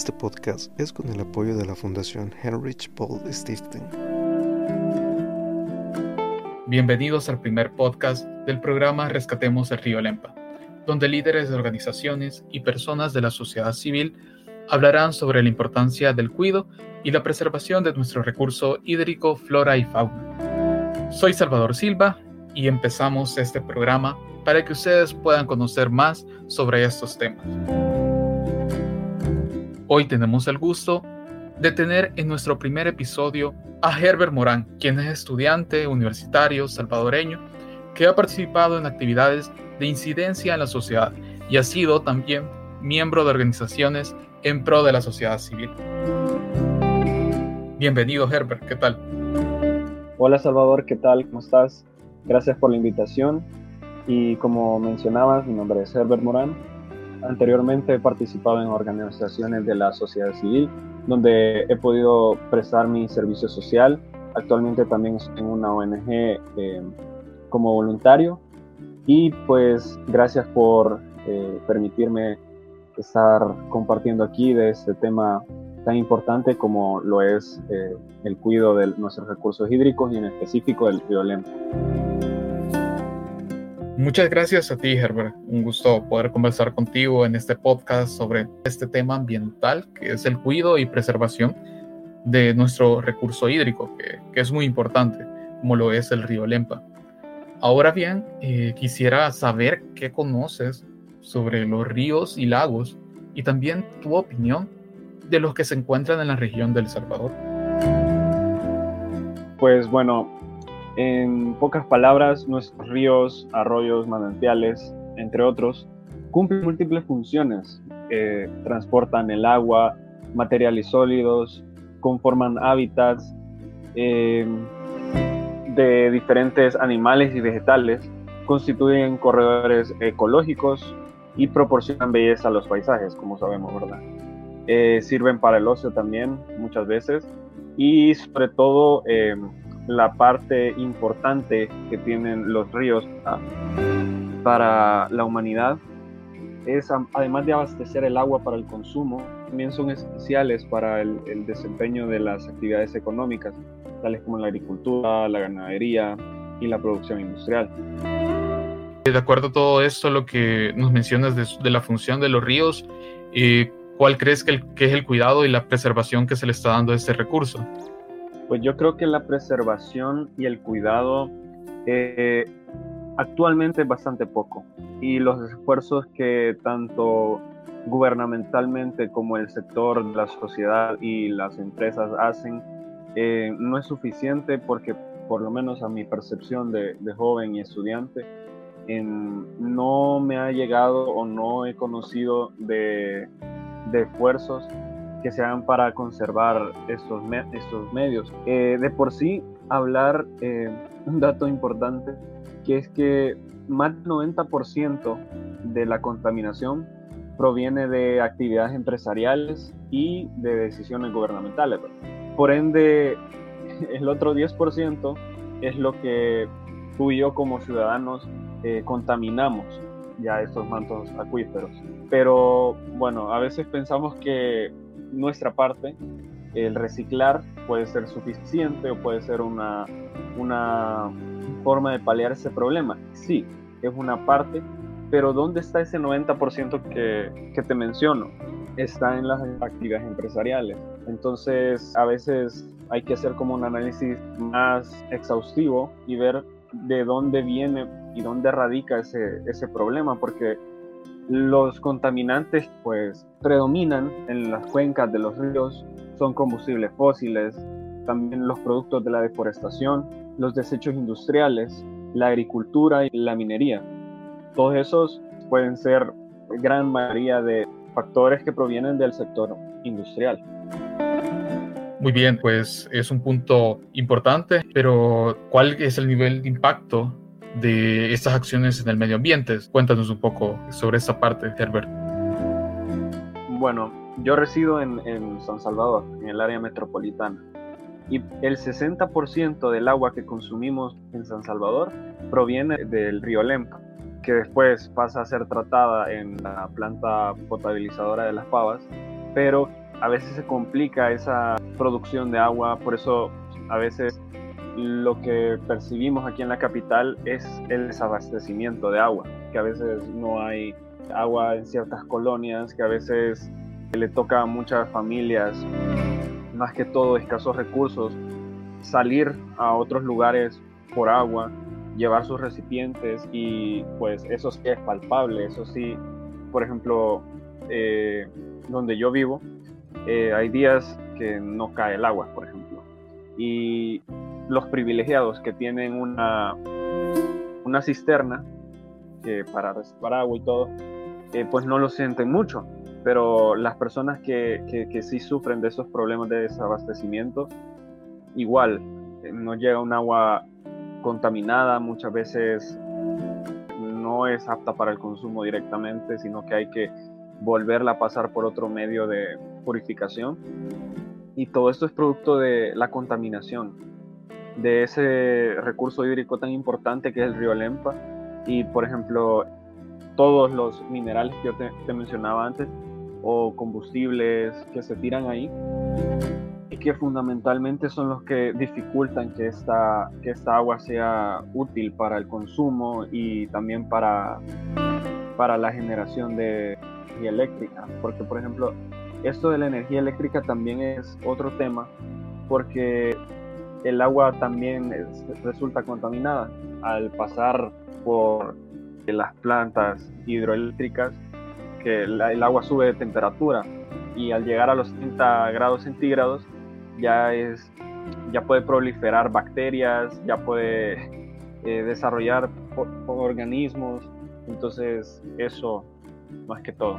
Este podcast es con el apoyo de la Fundación Heinrich Paul Stiftung. Bienvenidos al primer podcast del programa Rescatemos el Río Lempa, donde líderes de organizaciones y personas de la sociedad civil hablarán sobre la importancia del cuidado y la preservación de nuestro recurso hídrico, flora y fauna. Soy Salvador Silva y empezamos este programa para que ustedes puedan conocer más sobre estos temas. Hoy tenemos el gusto de tener en nuestro primer episodio a Herbert Morán, quien es estudiante universitario salvadoreño que ha participado en actividades de incidencia en la sociedad y ha sido también miembro de organizaciones en pro de la sociedad civil. Bienvenido Herbert, ¿qué tal? Hola Salvador, ¿qué tal? ¿Cómo estás? Gracias por la invitación y como mencionabas, mi nombre es Herbert Morán. Anteriormente he participado en organizaciones de la sociedad civil donde he podido prestar mi servicio social. Actualmente también estoy en una ONG eh, como voluntario y pues gracias por eh, permitirme estar compartiendo aquí de este tema tan importante como lo es eh, el cuidado de nuestros recursos hídricos y en específico del río Lempa. Muchas gracias a ti, Herbert. Un gusto poder conversar contigo en este podcast sobre este tema ambiental, que es el cuidado y preservación de nuestro recurso hídrico, que, que es muy importante, como lo es el río Lempa. Ahora bien, eh, quisiera saber qué conoces sobre los ríos y lagos y también tu opinión de los que se encuentran en la región del Salvador. Pues bueno, en pocas palabras, nuestros ríos, arroyos, manantiales, entre otros, cumplen múltiples funciones. Eh, transportan el agua, materiales sólidos, conforman hábitats eh, de diferentes animales y vegetales, constituyen corredores ecológicos y proporcionan belleza a los paisajes, como sabemos, ¿verdad? Eh, sirven para el ocio también muchas veces y sobre todo la parte importante que tienen los ríos para la humanidad es, además de abastecer el agua para el consumo, también son esenciales para el, desempeño de las actividades económicas, tales como la agricultura, la ganadería y la producción industrial. De acuerdo a todo esto, lo que nos mencionas de, la función de los ríos, eh, ¿cuál crees que es el cuidado y la preservación que se le está dando a este recurso? Pues yo creo que la preservación y el cuidado eh, actualmente es bastante poco. Y los esfuerzos que tanto gubernamentalmente como el sector la sociedad y las empresas hacen eh, no es suficiente porque por lo menos a mi percepción de, joven y estudiante no me ha llegado o no he conocido de esfuerzos que se hagan para conservar estos, estos medios. Eh, de por sí, hablar eh, un dato importante, que es que más del 90% de la contaminación proviene de actividades empresariales y de decisiones gubernamentales. Por ende, el otro 10% es lo que tú y yo como ciudadanos eh, contaminamos ya estos mantos acuíferos. Pero bueno, a veces pensamos que nuestra parte, el reciclar puede ser suficiente o puede ser una, una forma de paliar ese problema. Sí, es una parte, pero ¿dónde está ese 90% que, que te menciono? Está en las actividades empresariales. Entonces, a veces hay que hacer como un análisis más exhaustivo y ver de dónde viene y dónde radica ese, ese problema, porque los contaminantes pues predominan en las cuencas de los ríos, son combustibles fósiles, también los productos de la deforestación, los desechos industriales, la agricultura y la minería. Todos esos pueden ser gran mayoría de factores que provienen del sector industrial. Muy bien, pues es un punto importante, pero ¿cuál es el nivel de impacto de estas acciones en el medio ambiente. Cuéntanos un poco sobre esta parte, Herbert. Bueno, yo resido en, San Salvador, en el área metropolitana, y el 60% del agua que consumimos en San Salvador proviene del río Lempa, que después pasa a ser tratada en la planta potabilizadora de las Pavas, pero a veces se complica esa producción de agua, por eso a veces lo que percibimos aquí en la capital es el desabastecimiento de agua, que a veces no hay agua en ciertas colonias, que a veces le toca a muchas familias, más que todo escasos recursos, salir a otros lugares por agua, llevar sus recipientes y pues eso es palpable, eso sí, por ejemplo, eh, donde yo vivo, eh, hay días que no cae el agua, por ejemplo, y los privilegiados que tienen una, una cisterna para reservar agua y todo, eh, pues no lo sienten mucho, pero las personas que, que, que, sí sufren de esos problemas de desabastecimiento, igual, eh, no llega un agua contaminada, muchas veces no es apta para el consumo directamente, sino que hay que volverla a pasar por otro medio de purificación. Y todo esto es producto de la contaminación, de ese recurso hídrico tan importante que es el río Lempa. Y por ejemplo, todos los minerales que yo te, mencionaba antes o combustibles que se tiran ahí y que fundamentalmente son los que dificultan que esta, que esta agua sea útil para el consumo y también para, para la generación de energía eléctrica. Porque, por ejemplo, esto de la energía eléctrica también es otro tema porque el agua también resulta contaminada al pasar por las plantas hidroeléctricas, que el, agua sube de temperatura y al llegar a los 30 grados centígrados ya, es, ya puede proliferar bacterias, ya puede eh, desarrollar organismos, entonces eso más que todo.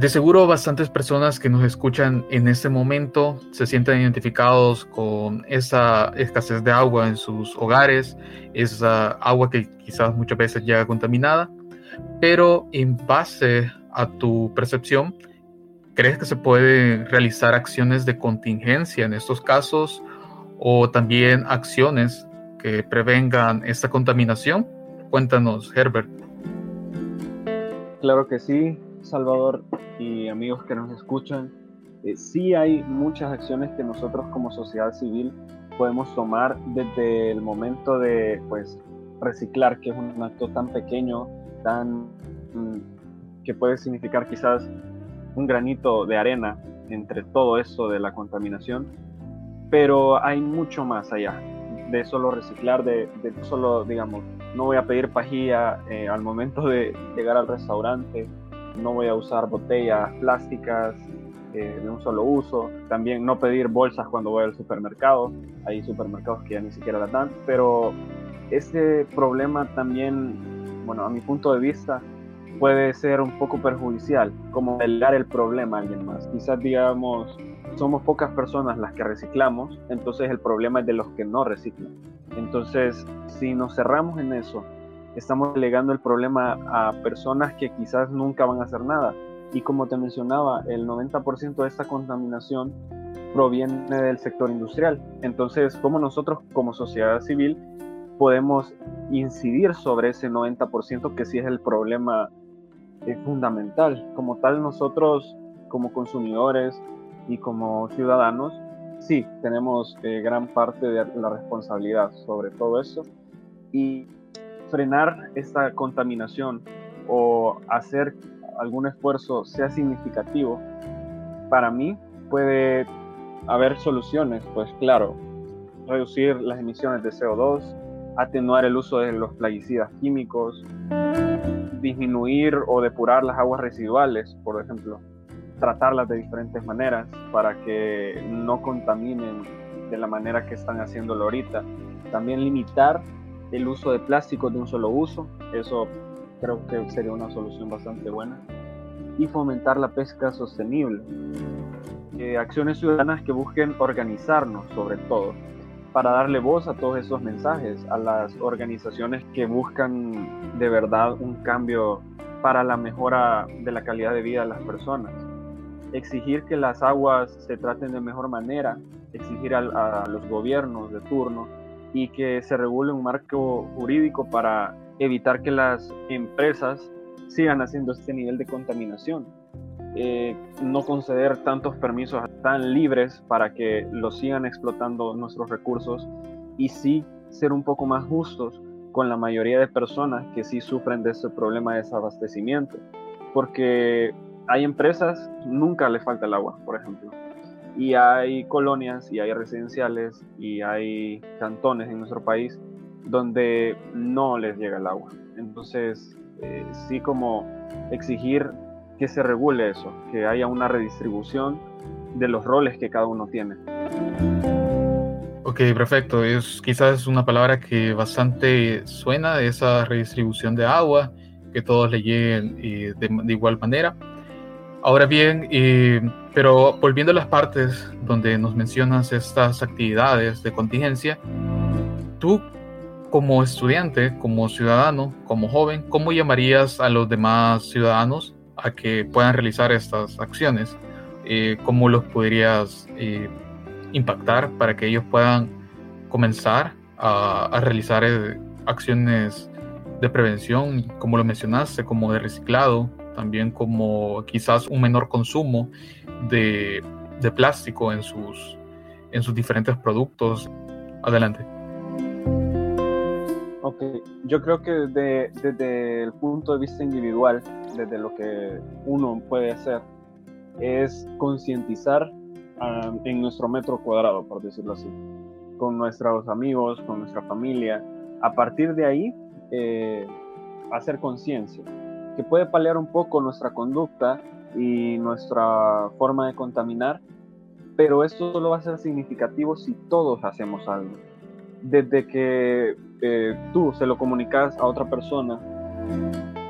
De seguro bastantes personas que nos escuchan en este momento se sienten identificados con esa escasez de agua en sus hogares, esa agua que quizás muchas veces llega contaminada, pero en base a tu percepción, ¿crees que se pueden realizar acciones de contingencia en estos casos o también acciones que prevengan esta contaminación? Cuéntanos, Herbert. Claro que sí, Salvador y amigos que nos escuchan, eh, sí hay muchas acciones que nosotros como sociedad civil podemos tomar desde el momento de pues reciclar, que es un acto tan pequeño, tan mm, que puede significar quizás un granito de arena entre todo eso de la contaminación, pero hay mucho más allá de solo reciclar, de, solo, digamos, no voy a pedir pajilla eh, al momento de llegar al restaurante, no voy a usar botellas plásticas eh, de un solo uso, también no pedir bolsas cuando voy al supermercado, hay supermercados que ya ni siquiera las dan, pero ese problema también, bueno, a mi punto de vista, puede ser un poco perjudicial, como delegar el problema a alguien más. Quizás digamos, somos pocas personas las que reciclamos, entonces el problema es de los que no reciclan. Entonces, si nos cerramos en eso estamos delegando el problema a personas que quizás nunca van a hacer nada. Y como te mencionaba, el 90% de esta contaminación proviene del sector industrial. Entonces, ¿cómo nosotros como sociedad civil podemos incidir sobre ese 90% que sí es el problema eh, fundamental? Como tal, nosotros como consumidores y como ciudadanos, sí, tenemos eh, gran parte de la responsabilidad sobre todo eso. Y frenar esta contaminación o hacer algún esfuerzo sea significativo, para mí puede haber soluciones, pues claro, reducir las emisiones de CO2, atenuar el uso de los plaguicidas químicos, disminuir o depurar las aguas residuales, por ejemplo, tratarlas de diferentes maneras para que no contaminen de la manera que están haciéndolo ahorita. También limitar el uso de plásticos de un solo uso, eso creo que sería una solución bastante buena, y fomentar la pesca sostenible. Eh, acciones ciudadanas que busquen organizarnos sobre todo, para darle voz a todos esos mensajes, a las organizaciones que buscan de verdad un cambio para la mejora de la calidad de vida de las personas. Exigir que las aguas se traten de mejor manera, exigir a los gobiernos de turno y que se regule un marco jurídico para evitar que las empresas sigan haciendo este nivel de contaminación. Eh, no conceder tantos permisos tan libres para que los sigan explotando nuestros recursos y sí ser un poco más justos con la mayoría de personas que sí sufren de este problema de desabastecimiento. Porque hay empresas, nunca le falta el agua, por ejemplo. Y hay colonias y hay residenciales y hay cantones en nuestro país donde no les llega el agua. Entonces, eh, sí como exigir que se regule eso, que haya una redistribución de los roles que cada uno tiene. Ok, perfecto. Es quizás una palabra que bastante suena, esa redistribución de agua, que todos le lleguen eh, de, igual manera. Ahora bien, eh, pero volviendo a las partes donde nos mencionas estas actividades de contingencia, tú como estudiante, como ciudadano, como joven, ¿cómo llamarías a los demás ciudadanos a que puedan realizar estas acciones, eh, cómo los podrías eh, impactar para que ellos puedan comenzar a, realizar eh, acciones de prevención, como lo mencionaste, como de reciclado, también como quizás un menor consumo de, plástico en sus, en sus diferentes productos. Adelante. Ok, yo creo que desde, desde el punto de vista individual, desde lo que uno puede hacer, es concientizar ah, en nuestro metro cuadrado, por decirlo así, con nuestros amigos, con nuestra familia. A partir de ahí, eh, hacer conciencia, que puede paliar un poco nuestra conducta y nuestra forma de contaminar, pero esto solo va a ser significativo si todos hacemos algo. Desde que eh, tú se lo comunicas a otra persona,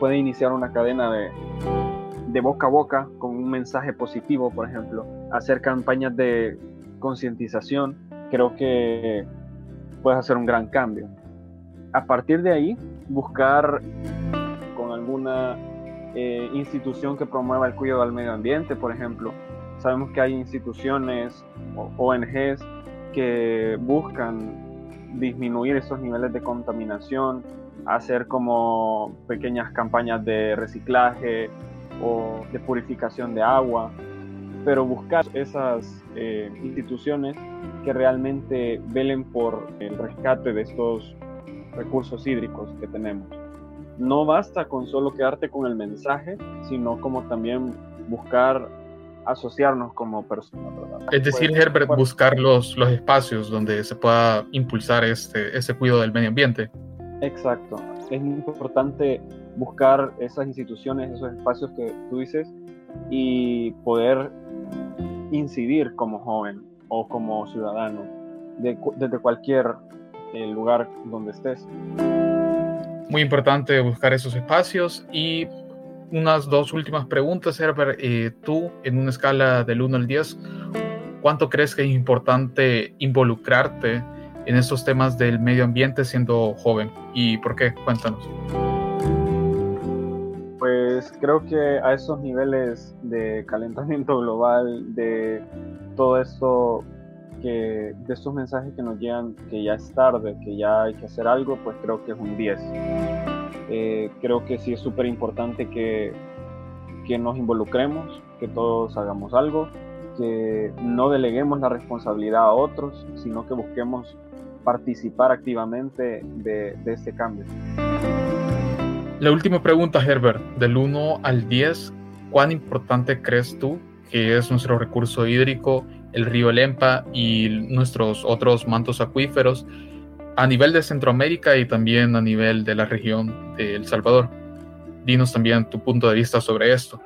puede iniciar una cadena de, de boca a boca con un mensaje positivo, por ejemplo, hacer campañas de concientización, creo que puedes hacer un gran cambio. A partir de ahí, buscar con alguna eh, institución que promueva el cuidado del medio ambiente, por ejemplo. Sabemos que hay instituciones o ONGs que buscan disminuir esos niveles de contaminación, hacer como pequeñas campañas de reciclaje o de purificación de agua, pero buscar esas eh, instituciones que realmente velen por el rescate de estos recursos hídricos que tenemos. No basta con solo quedarte con el mensaje, sino como también buscar asociarnos como personas. Es decir, Herbert, buscar los, los espacios donde se pueda impulsar este, ese cuidado del medio ambiente. Exacto. Es muy importante buscar esas instituciones, esos espacios que tú dices y poder incidir como joven o como ciudadano desde cualquier eh, lugar donde estés. Muy importante buscar esos espacios y unas dos últimas preguntas, Herbert. Eh, tú, en una escala del 1 al 10, ¿cuánto crees que es importante involucrarte en estos temas del medio ambiente siendo joven? ¿Y por qué? Cuéntanos. Pues creo que a esos niveles de calentamiento global, de todo esto que, de estos mensajes que nos llegan que ya es tarde, que ya hay que hacer algo, pues creo que es un 10 eh, creo que sí es súper importante que, que nos involucremos, que todos hagamos algo, que no deleguemos la responsabilidad a otros, sino que busquemos participar activamente de, de este cambio. La última pregunta, Herbert, del 1 al 10, ¿cuán importante crees tú que es nuestro recurso hídrico, el río Lempa y nuestros otros mantos acuíferos a nivel de Centroamérica y también a nivel de la región de El Salvador. Dinos también tu punto de vista sobre esto.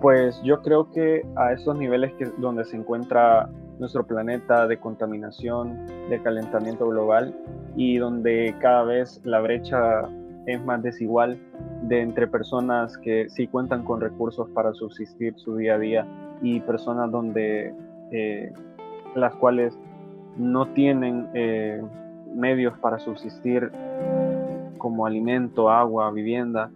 Pues yo creo que a esos niveles que, donde se encuentra nuestro planeta de contaminación, de calentamiento global y donde cada vez la brecha es más desigual de entre personas que sí cuentan con recursos para subsistir su día a día y personas donde eh, las cuales no tienen eh, medios para subsistir como alimento, agua, vivienda,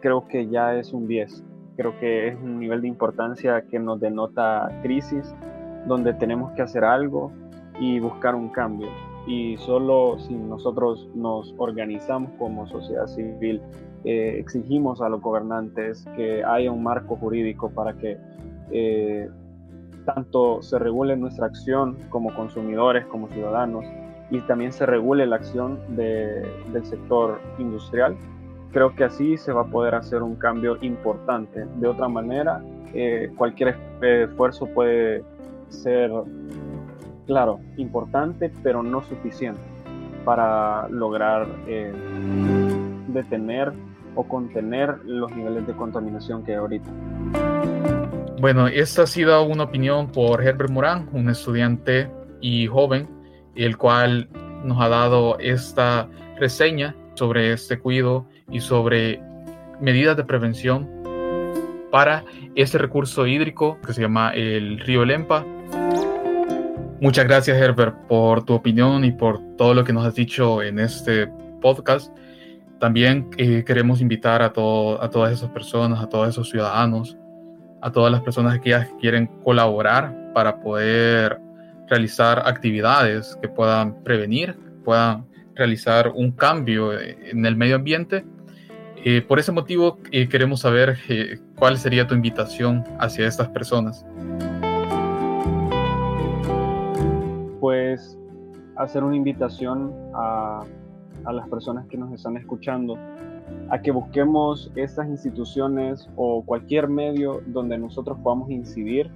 creo que ya es un 10. Creo que es un nivel de importancia que nos denota crisis, donde tenemos que hacer algo y buscar un cambio. y solo si nosotros nos organizamos como sociedad civil, eh, exigimos a los gobernantes que haya un marco jurídico para que eh, tanto se regule nuestra acción como consumidores, como ciudadanos, y también se regule la acción del sector industrial. Creo que así se va a poder hacer un cambio importante. De otra manera, eh, cualquier esfuerzo puede ser claro, importante, pero no suficiente para lograr eh, detener o contener los niveles de contaminación que hay ahorita. Bueno, esta ha sido una opinión por Herbert Morán, un estudiante y joven, el cual nos ha dado esta reseña sobre este cuidado y sobre medidas de prevención para este recurso hídrico que se llama el río Lempa Muchas gracias, Herbert, por tu opinión y por todo lo que nos has dicho en este podcast. También eh, queremos invitar a, a todas esas personas, a todos esos ciudadanos, a todas las personas que quieren colaborar para poder realizar actividades que puedan prevenir, puedan realizar un cambio en el medio ambiente. Eh, por ese motivo eh, queremos saber cuál sería tu invitación hacia estas personas. pues hacer una invitación a, las personas que nos están escuchando a que busquemos estas instituciones o cualquier medio donde nosotros podamos incidir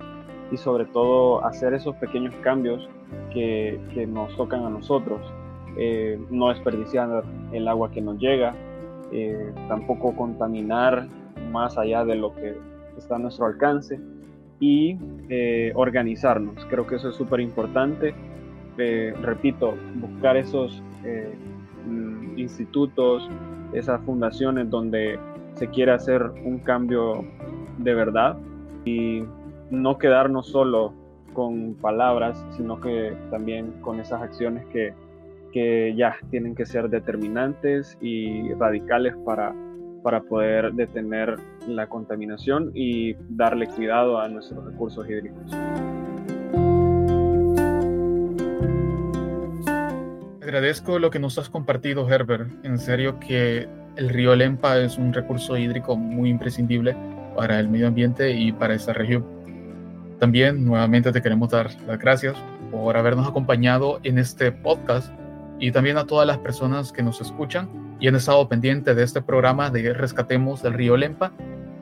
y sobre todo hacer esos pequeños cambios que, nos tocan a nosotros. Eh, no desperdiciar el agua que nos llega, eh, tampoco contaminar más allá de lo que está a nuestro alcance y eh, organizarnos. Creo que eso es súper importante repito, buscar esos eh, mm, institutos, esas fundaciones donde se quiere hacer un cambio de verdad y no quedarnos solo con palabras, sino que también con esas acciones que, que ya tienen que ser determinantes y radicales para, para poder detener la contaminación y darle cuidado a nuestros recursos hídricos. Agradezco lo que nos has compartido, Herbert. En serio que el río Lempa es un recurso hídrico muy imprescindible para el medio ambiente y para esta región. También nuevamente te queremos dar las gracias por habernos acompañado en este podcast y también a todas las personas que nos escuchan y han estado pendientes de este programa de Rescatemos del Río Lempa,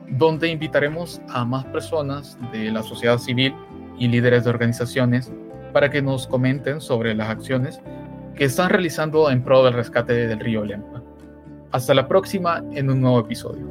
donde invitaremos a más personas de la sociedad civil y líderes de organizaciones para que nos comenten sobre las acciones que están realizando en pro del rescate del río Lempa. Hasta la próxima en un nuevo episodio.